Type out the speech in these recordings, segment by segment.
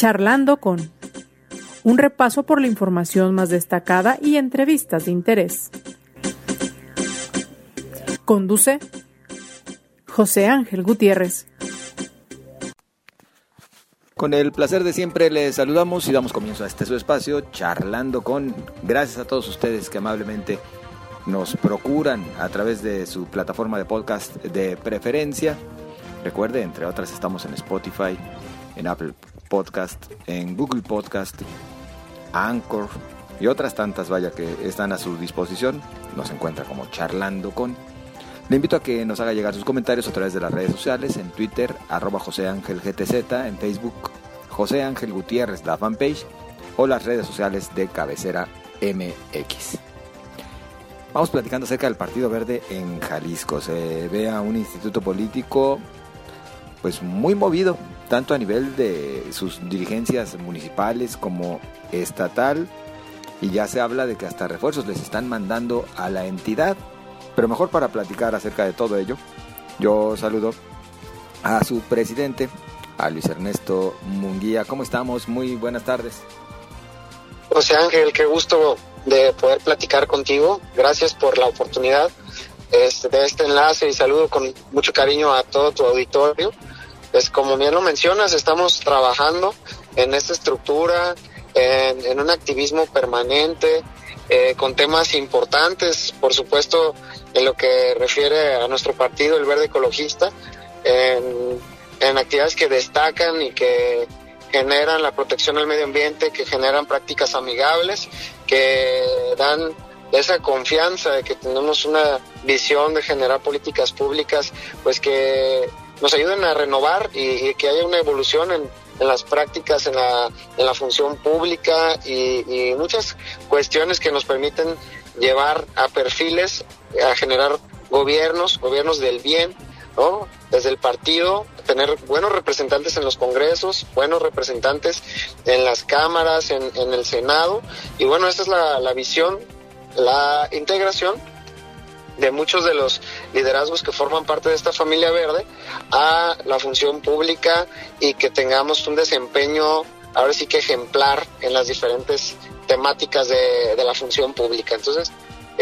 Charlando con un repaso por la información más destacada y entrevistas de interés. Conduce José Ángel Gutiérrez. Con el placer de siempre les saludamos y damos comienzo a este su espacio, charlando con, gracias a todos ustedes que amablemente nos procuran a través de su plataforma de podcast de preferencia. Recuerde, entre otras, estamos en Spotify, en Apple Podcast, en Google Podcast, Anchor y otras tantas, vaya, que están a su disposición. Nos encuentra como charlando con. Le invito a que nos haga llegar sus comentarios a través de las redes sociales, en Twitter, arroba José Ángel GTZ, en Facebook, José Ángel Gutiérrez, la fanpage, o las redes sociales de Cabecera MX. Vamos platicando acerca del Partido Verde en Jalisco. Se ve a un instituto político pues muy movido, tanto a nivel de sus dirigencias municipales como estatal, y ya se habla de que hasta refuerzos les están mandando a la entidad pero mejor para platicar acerca de todo ello, yo saludo a su presidente, a Luis Ernesto Munguía. ¿Cómo estamos? Muy buenas tardes. José Ángel, qué gusto de poder platicar contigo. Gracias por la oportunidad este, de este enlace y saludo con mucho cariño a todo tu auditorio. Pues como bien lo mencionas, estamos trabajando en esta estructura, en, un activismo permanente, eh, con temas importantes, por supuesto, en lo que refiere a nuestro partido, el Verde Ecologista, en, en actividades que destacan y que generan la protección al medio ambiente, que generan prácticas amigables, que dan esa confianza de que tenemos una visión de generar políticas públicas, pues que nos ayuden a renovar y, que haya una evolución en, en las prácticas, en la, función pública y, muchas cuestiones que nos permiten llevar a perfiles, a generar gobiernos, gobiernos del bien, ¿no? Desde el partido, tener buenos representantes en los congresos, buenos representantes en las cámaras, en, el Senado. Y bueno, esa es la visión, la integración de muchos de los liderazgos que forman parte de esta familia verde a la función pública y que tengamos un desempeño ahora sí que ejemplar en las diferentes temáticas de, de la función pública. Entonces,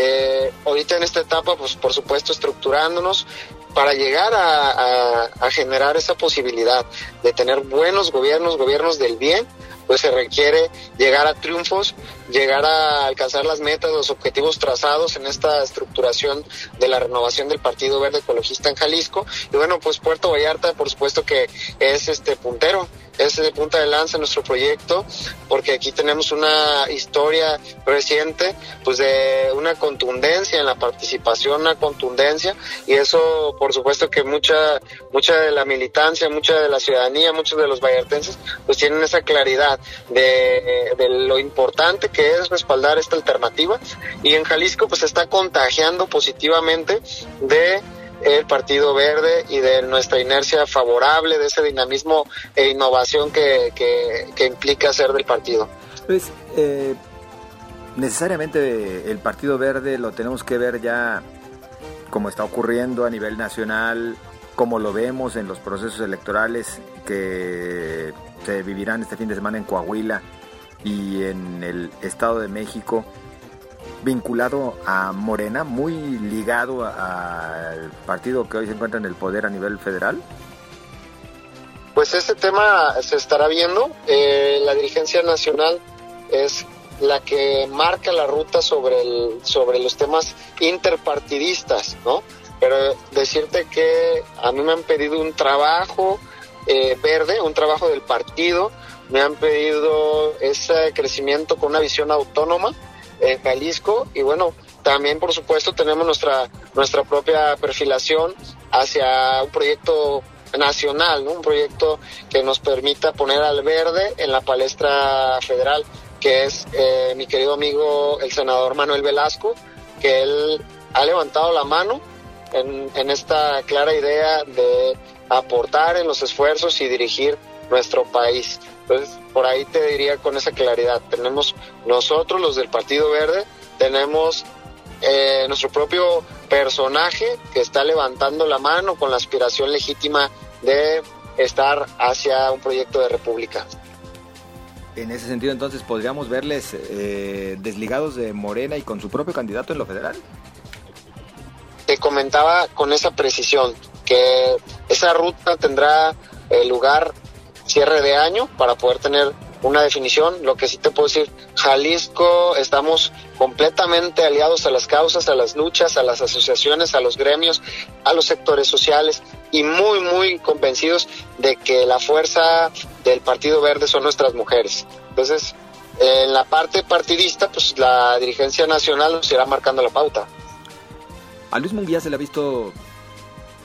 eh, ahorita en esta etapa, pues por supuesto estructurándonos para llegar a, generar esa posibilidad de tener buenos gobiernos, gobiernos del bien, pues se requiere llegar a triunfos, llegar a alcanzar las metas, los objetivos trazados en esta estructuración de la renovación del Partido Verde Ecologista en Jalisco. Y bueno, pues Puerto Vallarta, por supuesto que es este puntero es de punta de lanza nuestro proyecto, porque aquí tenemos una historia reciente, pues de una contundencia en la participación, una contundencia, y eso, por supuesto que mucha, mucha de la militancia, mucha de la ciudadanía, muchos de los vallartenses, pues tienen esa claridad de, de lo importante que es respaldar esta alternativa, y en Jalisco pues está contagiando positivamente de el Partido Verde y de nuestra inercia favorable, de ese dinamismo e innovación que, que, que implica ser del partido. Pues, eh, necesariamente el Partido Verde lo tenemos que ver ya como está ocurriendo a nivel nacional, como lo vemos en los procesos electorales que se vivirán este fin de semana en Coahuila y en el Estado de México vinculado a Morena, muy ligado al partido que hoy se encuentra en el poder a nivel federal? Pues este tema se estará viendo. Eh, la dirigencia nacional es la que marca la ruta sobre, el, sobre los temas interpartidistas, ¿no? Pero decirte que a mí me han pedido un trabajo eh, verde, un trabajo del partido, me han pedido ese crecimiento con una visión autónoma, en Jalisco. Y bueno, también por supuesto tenemos nuestra, nuestra propia perfilación hacia un proyecto nacional, un proyecto que nos permita poner al verde en la palestra federal, que es eh, mi querido amigo el senador Manuel Velasco, que él ha levantado la mano en esta clara idea de aportar en los esfuerzos y dirigir nuestro país. Entonces, por ahí te diría con esa claridad, tenemos nosotros, los del Partido Verde, tenemos eh, nuestro propio personaje que está levantando la mano con la aspiración legítima de estar hacia un proyecto de república. En ese sentido, entonces, ¿podríamos verles eh, desligados de Morena y con su propio candidato en lo federal? Te comentaba con esa precisión que esa ruta tendrá eh, lugar cierre de año para poder tener una definición. Lo que sí te puedo decir, Jalisco, estamos completamente aliados a las causas, a las luchas, a las asociaciones, a los gremios, a los sectores sociales y muy, muy convencidos de que la fuerza del Partido Verde son nuestras mujeres. Entonces, en la parte partidista, pues la dirigencia nacional nos irá marcando la pauta. A Luis Munguía se le ha visto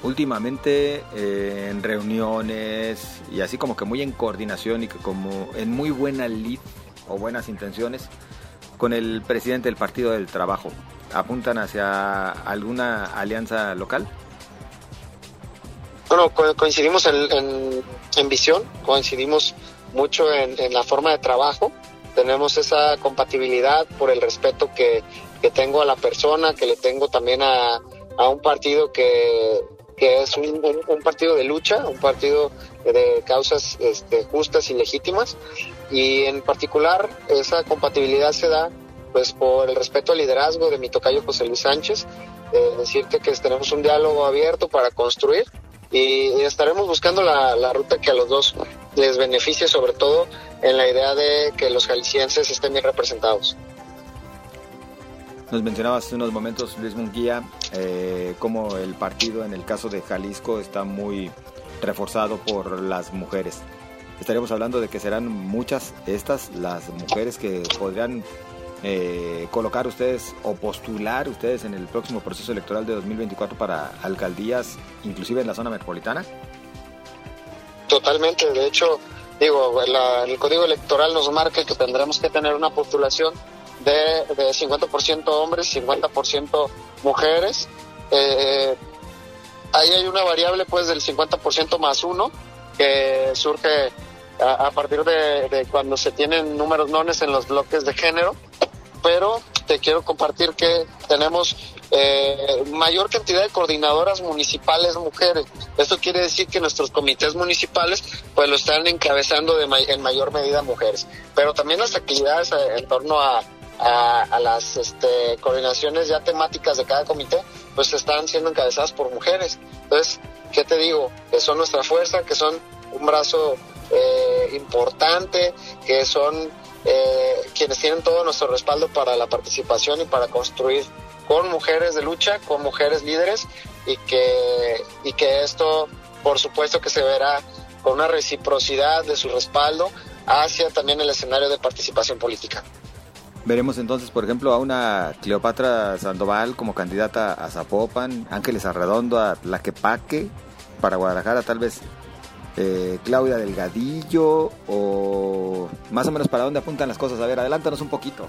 últimamente eh, en reuniones y así como que muy en coordinación y que como en muy buena lid o buenas intenciones con el presidente del Partido del Trabajo. ¿Apuntan hacia alguna alianza local? Bueno, coincidimos en, en, visión, coincidimos mucho en, en, la forma de trabajo, tenemos esa compatibilidad por el respeto que, que tengo a la persona, que le tengo también a, a un partido que, que es un, partido de lucha, un partido de causas este, justas y legítimas. Y en particular esa compatibilidad se da pues por el respeto al liderazgo de mi tocayo José Luis Sánchez, decirte que tenemos un diálogo abierto para construir y, estaremos buscando la, la, ruta que a los dos les beneficie, sobre todo en la idea de que los jaliscienses estén bien representados. Nos mencionabas hace unos momentos, Luis Munguía, eh, cómo el partido en el caso de Jalisco está muy reforzado por las mujeres. Estaríamos hablando de que serán muchas estas las mujeres que podrían eh, colocar ustedes o postular ustedes en el próximo proceso electoral de 2024 para alcaldías, inclusive en la zona metropolitana? Totalmente, de hecho, digo, el código electoral nos marca que tendremos que tener una postulación de, de 50% hombres, 50% mujeres. Eh, ahí hay una variable pues del 50% más uno que surge a, partir de, cuando se tienen números nones en los bloques de género, pero te quiero compartir que tenemos eh, mayor cantidad de coordinadoras municipales mujeres. Esto quiere decir que nuestros comités municipales pues lo están encabezando de en mayor medida mujeres, pero también las actividades eh, en torno a a, las este, coordinaciones ya temáticas de cada comité, pues están siendo encabezadas por mujeres. Entonces, ¿qué te digo? Que son nuestra fuerza, que son un brazo eh, importante, que son eh, quienes tienen todo nuestro respaldo para la participación y para construir con mujeres de lucha, con mujeres líderes y que, y que esto, por supuesto, que se verá con una reciprocidad de su respaldo hacia también el escenario de participación política. Veremos entonces, por ejemplo, a una Cleopatra Sandoval como candidata a Zapopan, Ángeles Arredondo a Tlaquepaque, para Guadalajara tal vez eh, Claudia Delgadillo o más o menos para dónde apuntan las cosas. A ver, adelántanos un poquito.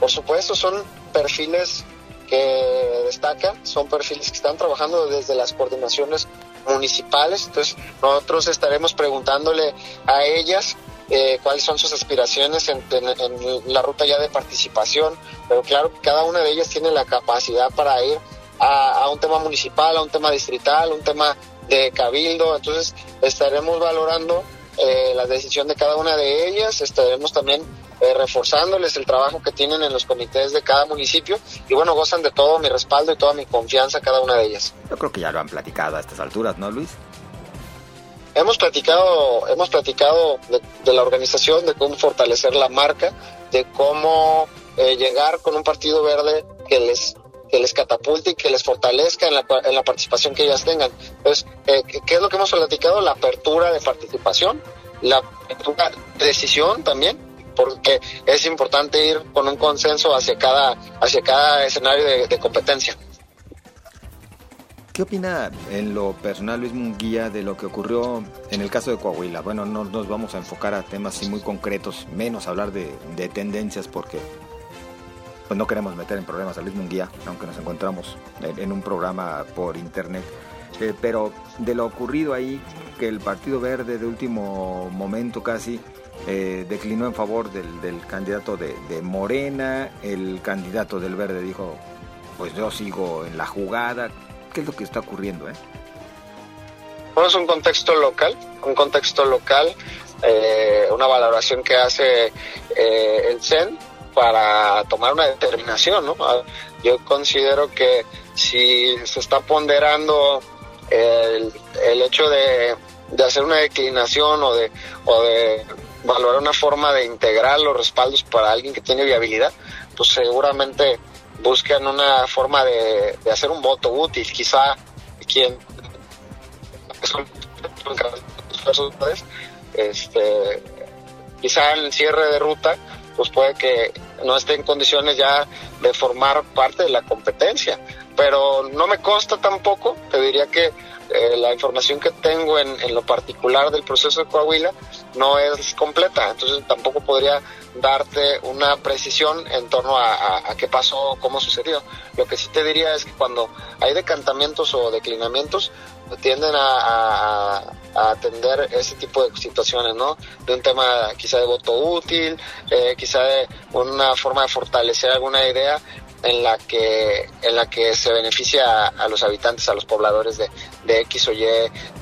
Por supuesto, son perfiles que destacan, son perfiles que están trabajando desde las coordinaciones municipales, entonces nosotros estaremos preguntándole a ellas eh, cuáles son sus aspiraciones en, la ruta ya de participación, pero claro, cada una de ellas tiene la capacidad para ir a, un tema municipal, a un tema distrital, un tema de cabildo, entonces estaremos valorando eh, la decisión de cada una de ellas, estaremos también eh, reforzándoles el trabajo que tienen en los comités de cada municipio y bueno, gozan de todo mi respaldo y toda mi confianza cada una de ellas. Yo creo que ya lo han platicado a estas alturas, ¿no, Luis? Hemos platicado, hemos platicado de, la organización, de cómo fortalecer la marca, de cómo eh, llegar con un partido verde que les que les catapulte y que les fortalezca en la, en la participación que ellas tengan. Entonces, eh, ¿qué es lo que hemos platicado? La apertura de participación, la apertura de decisión también, porque es importante ir con un consenso hacia cada, hacia cada escenario de competencia. ¿Qué opina en lo personal Luis Munguía de lo que ocurrió en el caso de Coahuila? Bueno, no nos vamos a enfocar a temas muy concretos, menos hablar de, tendencias porque pues no queremos meter en problemas a Luis Munguía, aunque nos encontramos en, un programa por internet. Eh, pero de lo ocurrido ahí, que el Partido Verde de último momento casi eh, declinó en favor del, candidato de Morena, el candidato del Verde dijo, pues yo sigo en la jugada, qué es lo que está ocurriendo. ¿eh? Bueno, un contexto local, un contexto local eh, una valoración que hace eh, el CEN para tomar una determinación, ¿no? Ah, yo considero que si se está ponderando el, el hecho de, de, hacer una declinación o de, o de valorar una forma de integrar los respaldos para alguien que tiene viabilidad, pues seguramente buscan una forma de, hacer un voto útil. Quizá quien este, quizá el cierre de ruta pues puede que no esté en condiciones ya de formar parte de la competencia. Pero no me consta tampoco, te diría que eh, la información que tengo en, lo particular del proceso de Coahuila no es completa, entonces tampoco podría darte una precisión en torno a, qué pasó, cómo sucedió. Lo que sí te diría es que cuando hay decantamientos o declinamientos, tienden a, a atender ese tipo de situaciones, ¿no? De un tema quizá de voto útil, eh, quizá de una forma de fortalecer alguna idea en la que en la que se beneficia a, los habitantes, a los pobladores de, de X o Y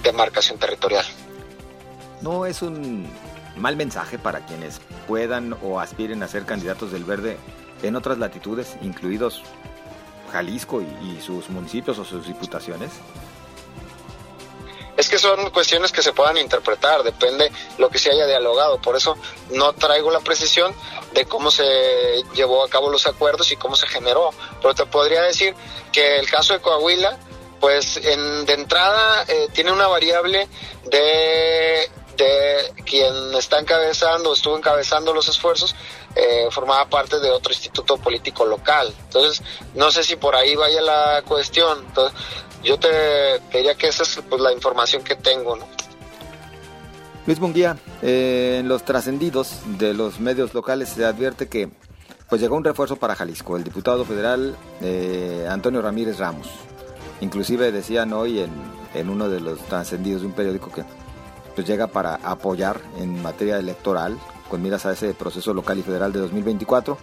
demarcación territorial. No es un mal mensaje para quienes puedan o aspiren a ser candidatos del verde en otras latitudes, incluidos Jalisco y, y sus municipios o sus diputaciones. Es que son cuestiones que se puedan interpretar, depende lo que se haya dialogado. Por eso no traigo la precisión de cómo se llevó a cabo los acuerdos y cómo se generó. Pero te podría decir que el caso de Coahuila, pues en, de entrada eh, tiene una variable de, de quien está encabezando, estuvo encabezando los esfuerzos, eh, formaba parte de otro instituto político local. Entonces, no sé si por ahí vaya la cuestión. Yo te diría que esa es pues, la información que tengo, ¿no? Luis Munguía, eh, en los trascendidos de los medios locales se advierte que pues llegó un refuerzo para Jalisco, el diputado federal eh, Antonio Ramírez Ramos. Inclusive decían hoy en, en uno de los trascendidos de un periódico que pues llega para apoyar en materia electoral con miras a ese proceso local y federal de 2024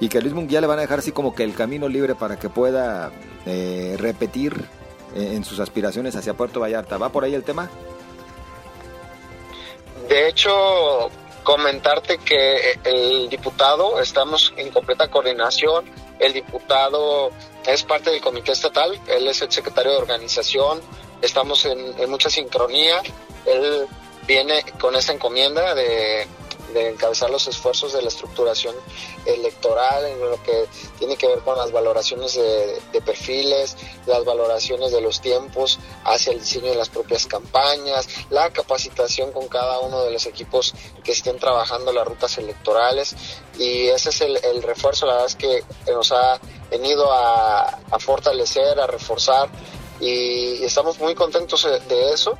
y que a Luis Munguía le van a dejar así como que el camino libre para que pueda eh, repetir en sus aspiraciones hacia Puerto Vallarta. ¿Va por ahí el tema? De hecho, comentarte que el diputado, estamos en completa coordinación, el diputado es parte del comité estatal, él es el secretario de organización, estamos en, en mucha sincronía, él viene con esa encomienda de de encabezar los esfuerzos de la estructuración electoral en lo que tiene que ver con las valoraciones de, perfiles, las valoraciones de los tiempos hacia el diseño de las propias campañas, la capacitación con cada uno de los equipos que estén trabajando las rutas electorales. Y ese es el, refuerzo, la verdad es que nos ha venido a fortalecer, a reforzar y estamos muy contentos de eso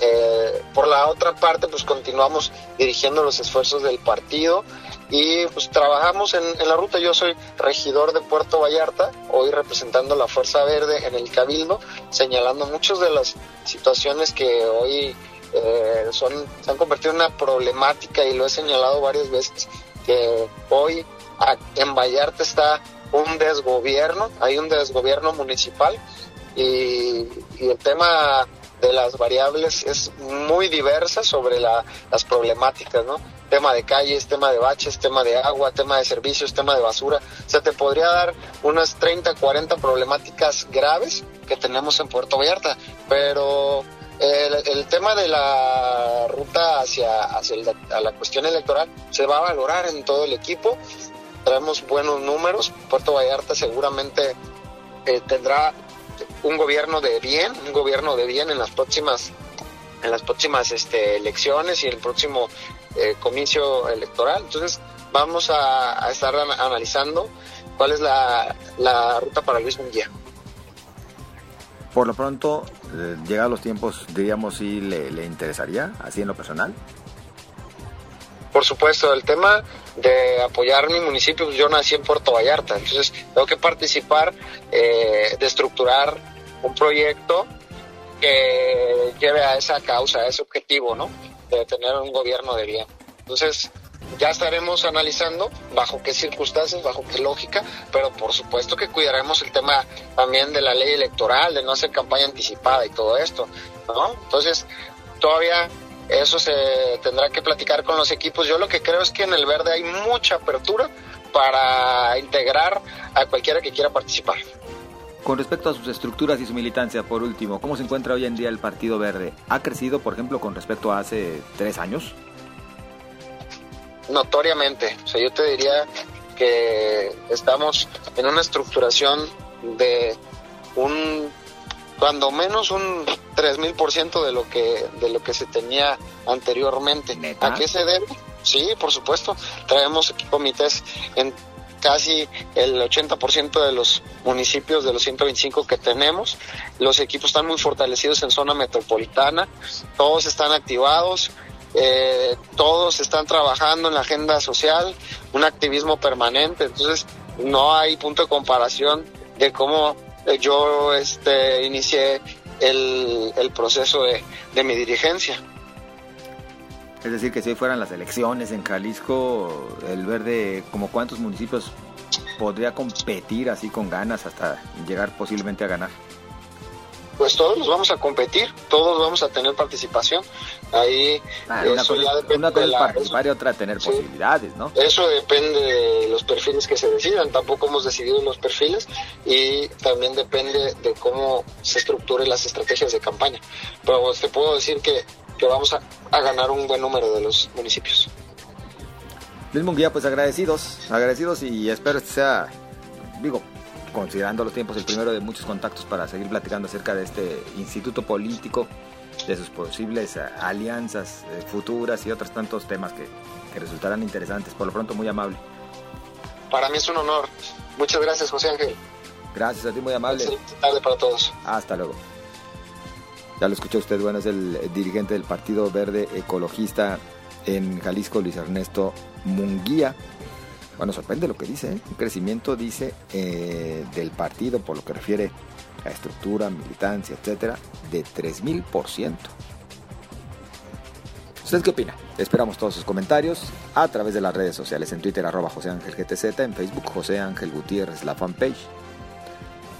eh, por la otra parte, pues continuamos dirigiendo los esfuerzos del partido y pues trabajamos en, en, la ruta. Yo soy regidor de Puerto Vallarta, hoy representando la Fuerza Verde en el Cabildo, señalando muchas de las situaciones que hoy eh, son, se han convertido en una problemática y lo he señalado varias veces, que hoy en Vallarta está un desgobierno, hay un desgobierno municipal y, y el tema de las variables es muy diversa sobre la, las problemáticas, ¿no? Tema de calles, tema de baches, tema de agua, tema de servicios, tema de basura. O sea, te podría dar unas 30, 40 problemáticas graves que tenemos en Puerto Vallarta, pero el, tema de la ruta hacia, hacia el, la cuestión electoral se va a valorar en todo el equipo. Traemos buenos números. Puerto Vallarta seguramente eh, tendrá un gobierno de bien, un gobierno de bien en las próximas en las próximas este, elecciones y el próximo eh, comicio electoral. Entonces vamos a, estar an analizando cuál es la, la, ruta para Luis Munguía. Por lo pronto, eh, llegados los tiempos, diríamos si le, le interesaría, así en lo personal. Por supuesto, el tema de apoyar mi municipio, pues yo nací en Puerto Vallarta, entonces tengo que participar eh, de estructurar un proyecto que lleve a esa causa, a ese objetivo, ¿no? De tener un gobierno de bien. Entonces, ya estaremos analizando bajo qué circunstancias, bajo qué lógica, pero por supuesto que cuidaremos el tema también de la ley electoral, de no hacer campaña anticipada y todo esto, ¿no? Entonces, todavía eso se tendrá que platicar con los equipos. Yo lo que creo es que en el verde hay mucha apertura para integrar a cualquiera que quiera participar. Con respecto a sus estructuras y su militancia, por último, ¿cómo se encuentra hoy en día el Partido Verde? ¿Ha crecido, por ejemplo, con respecto a hace tres años? Notoriamente. O sea, yo te diría que estamos en una estructuración de un cuando menos un 3000% de lo que de lo que se tenía anteriormente. ¿A qué se debe? Sí, por supuesto. Traemos comités en casi el 80% de los municipios de los 125 que tenemos. Los equipos están muy fortalecidos en zona metropolitana, todos están activados, eh, todos están trabajando en la agenda social, un activismo permanente, entonces no hay punto de comparación de cómo yo este, inicié el, el proceso de, de mi dirigencia. Es decir, que si hoy fueran las elecciones en Jalisco, el verde, como cuántos municipios podría competir así con ganas hasta llegar posiblemente a ganar? Pues todos los vamos a competir, todos vamos a tener participación. Ahí ah, una cosa, es participar y otra tener posibilidades, ¿no? Eso depende de los perfiles que se decidan. Tampoco hemos decidido los perfiles y también depende de cómo se estructuren las estrategias de campaña. Pero te puedo decir que, que vamos a, a ganar un buen número de los municipios. Luis Munguía, pues agradecidos, agradecidos y espero que sea, digo, considerando los tiempos, el primero de muchos contactos para seguir platicando acerca de este instituto político, de sus posibles eh, alianzas eh, futuras y otros tantos temas que, que resultarán interesantes. Por lo pronto, muy amable. Para mí es un honor. Muchas gracias, José Ángel. Gracias a ti, muy amable. Excelente tarde para todos. Hasta luego. Ya lo escuchó usted, bueno, es el dirigente del Partido Verde Ecologista en Jalisco, Luis Ernesto Munguía. Bueno, sorprende lo que dice, ¿eh? un crecimiento, dice, eh, del partido por lo que refiere a estructura, militancia, etcétera, de 3000%. ¿Usted qué opina? Esperamos todos sus comentarios a través de las redes sociales, en Twitter arroba José Ángel GTZ, en Facebook José Ángel Gutiérrez, la fanpage.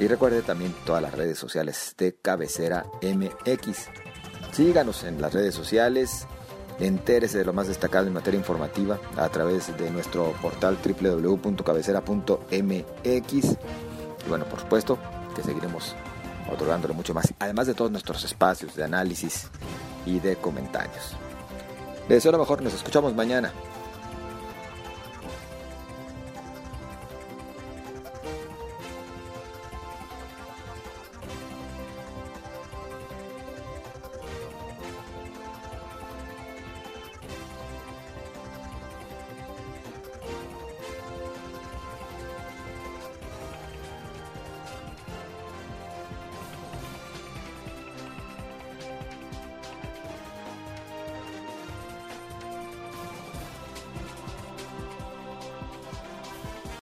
Y recuerde también todas las redes sociales de Cabecera MX. Síganos en las redes sociales, Entérese de lo más destacado en materia informativa a través de nuestro portal www.cabecera.mx. Y bueno, por supuesto, que seguiremos otorgándole mucho más, además de todos nuestros espacios de análisis y de comentarios. Les deseo lo mejor, nos escuchamos mañana.